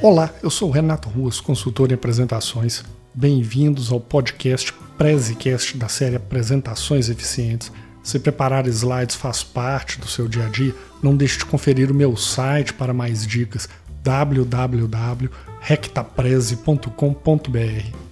Olá, eu sou Renato Ruas, consultor em apresentações. Bem-vindos ao podcast Prezicast da série Apresentações Eficientes. Se preparar slides faz parte do seu dia a dia, não deixe de conferir o meu site para mais dicas www.rectapreze.com.br.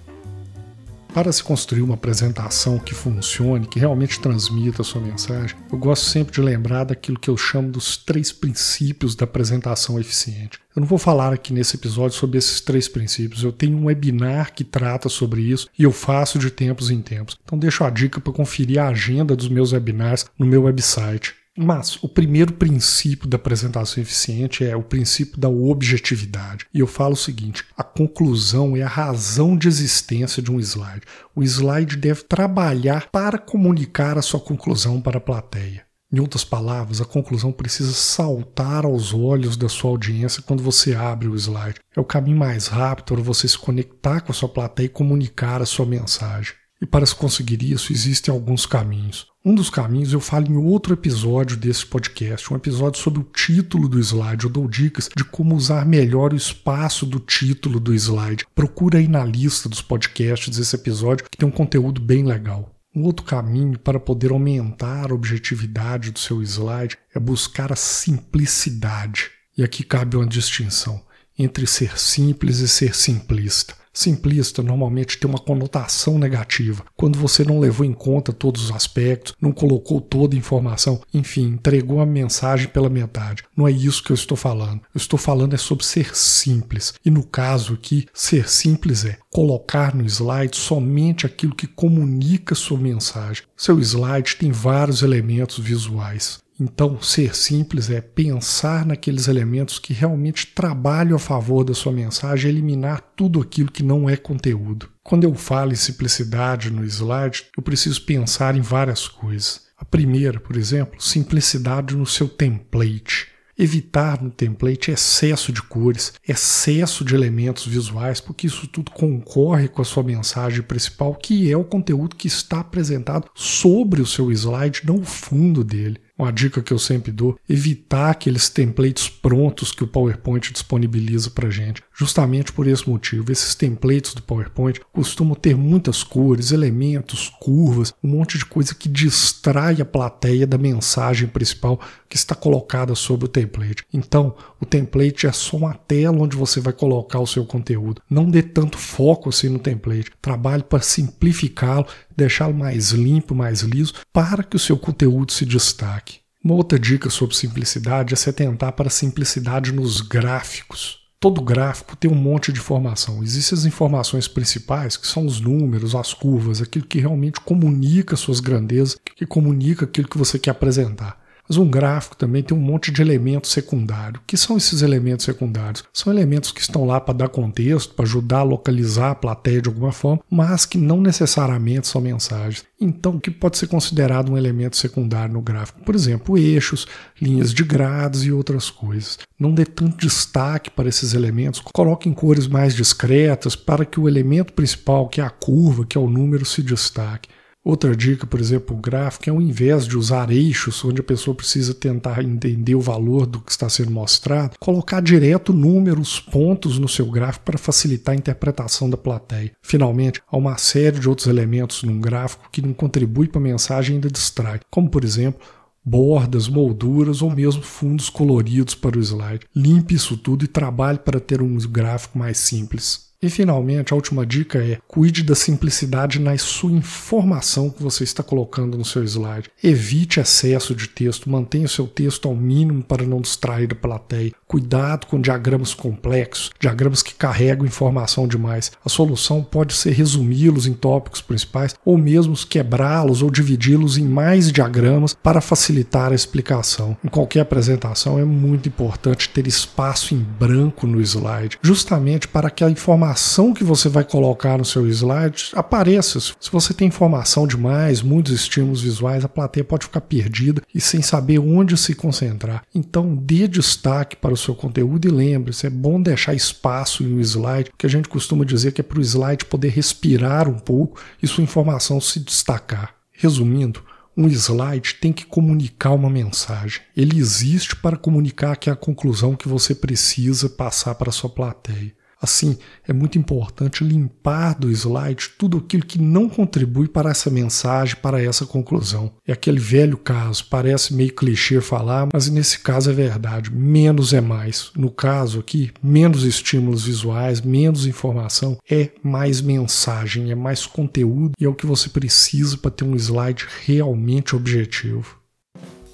Para se construir uma apresentação que funcione, que realmente transmita a sua mensagem, eu gosto sempre de lembrar daquilo que eu chamo dos três princípios da apresentação eficiente. Eu não vou falar aqui nesse episódio sobre esses três princípios, eu tenho um webinar que trata sobre isso e eu faço de tempos em tempos. Então deixo a dica para conferir a agenda dos meus webinars no meu website mas o primeiro princípio da apresentação eficiente é o princípio da objetividade. E eu falo o seguinte: a conclusão é a razão de existência de um slide. O slide deve trabalhar para comunicar a sua conclusão para a plateia. Em outras palavras, a conclusão precisa saltar aos olhos da sua audiência quando você abre o slide. É o caminho mais rápido para você se conectar com a sua plateia e comunicar a sua mensagem. E para se conseguir isso, existem alguns caminhos. Um dos caminhos eu falo em outro episódio desse podcast, um episódio sobre o título do slide. Eu dou dicas de como usar melhor o espaço do título do slide. Procura aí na lista dos podcasts esse episódio que tem um conteúdo bem legal. Um outro caminho para poder aumentar a objetividade do seu slide é buscar a simplicidade. E aqui cabe uma distinção entre ser simples e ser simplista. Simplista normalmente tem uma conotação negativa. Quando você não levou em conta todos os aspectos, não colocou toda a informação, enfim, entregou a mensagem pela metade. Não é isso que eu estou falando. Eu estou falando é sobre ser simples. E no caso aqui, ser simples é colocar no slide somente aquilo que comunica sua mensagem. Seu slide tem vários elementos visuais. Então, ser simples é pensar naqueles elementos que realmente trabalham a favor da sua mensagem eliminar tudo aquilo que não é conteúdo. Quando eu falo em simplicidade no slide, eu preciso pensar em várias coisas. A primeira, por exemplo, simplicidade no seu template. Evitar no template excesso de cores, excesso de elementos visuais, porque isso tudo concorre com a sua mensagem principal, que é o conteúdo que está apresentado sobre o seu slide, não o fundo dele. Uma dica que eu sempre dou: evitar aqueles templates prontos que o PowerPoint disponibiliza para gente. Justamente por esse motivo, esses templates do PowerPoint costumam ter muitas cores, elementos, curvas, um monte de coisa que distrai a plateia da mensagem principal que está colocada sobre o template. Então, o template é só uma tela onde você vai colocar o seu conteúdo. Não dê tanto foco assim no template. Trabalhe para simplificá-lo, deixá-lo mais limpo, mais liso, para que o seu conteúdo se destaque. Uma outra dica sobre simplicidade é se atentar para a simplicidade nos gráficos. Todo gráfico tem um monte de informação. Existem as informações principais, que são os números, as curvas, aquilo que realmente comunica suas grandezas, que comunica aquilo que você quer apresentar. Mas um gráfico também tem um monte de elementos secundários. O que são esses elementos secundários? São elementos que estão lá para dar contexto, para ajudar a localizar a plateia de alguma forma, mas que não necessariamente são mensagens. Então, o que pode ser considerado um elemento secundário no gráfico? Por exemplo, eixos, linhas de grades e outras coisas. Não dê tanto destaque para esses elementos, coloque em cores mais discretas para que o elemento principal, que é a curva, que é o número, se destaque. Outra dica, por exemplo, o gráfico, é ao invés de usar eixos, onde a pessoa precisa tentar entender o valor do que está sendo mostrado, colocar direto números, pontos no seu gráfico para facilitar a interpretação da plateia. Finalmente, há uma série de outros elementos num gráfico que não contribui para a mensagem e ainda distrai, como por exemplo bordas, molduras ou mesmo fundos coloridos para o slide. Limpe isso tudo e trabalhe para ter um gráfico mais simples. E finalmente, a última dica é: cuide da simplicidade na sua informação que você está colocando no seu slide. Evite excesso de texto, mantenha o seu texto ao mínimo para não distrair a plateia. Cuidado com diagramas complexos, diagramas que carregam informação demais. A solução pode ser resumi-los em tópicos principais ou mesmo quebrá-los ou dividi-los em mais diagramas para facilitar a explicação. Em qualquer apresentação é muito importante ter espaço em branco no slide, justamente para que a informação que você vai colocar no seu slide apareça. Se você tem informação demais, muitos estímulos visuais, a plateia pode ficar perdida e sem saber onde se concentrar. Então, dê destaque para o seu conteúdo e lembre-se, é bom deixar espaço em um slide, porque a gente costuma dizer que é para o slide poder respirar um pouco e sua informação se destacar. Resumindo, Um slide tem que comunicar uma mensagem. Ele existe para comunicar que é a conclusão que você precisa passar para a sua plateia. Assim, é muito importante limpar do slide tudo aquilo que não contribui para essa mensagem, para essa conclusão. É aquele velho caso, parece meio clichê falar, mas nesse caso é verdade. Menos é mais. No caso aqui, menos estímulos visuais, menos informação, é mais mensagem, é mais conteúdo e é o que você precisa para ter um slide realmente objetivo.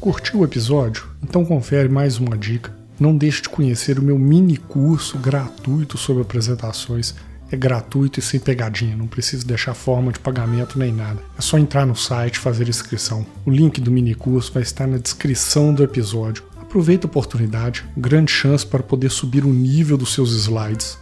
Curtiu o episódio? Então confere mais uma dica não deixe de conhecer o meu mini curso gratuito sobre apresentações. É gratuito e sem pegadinha, não precisa deixar forma de pagamento nem nada. É só entrar no site e fazer inscrição. O link do mini curso vai estar na descrição do episódio. Aproveita a oportunidade, grande chance para poder subir o nível dos seus slides.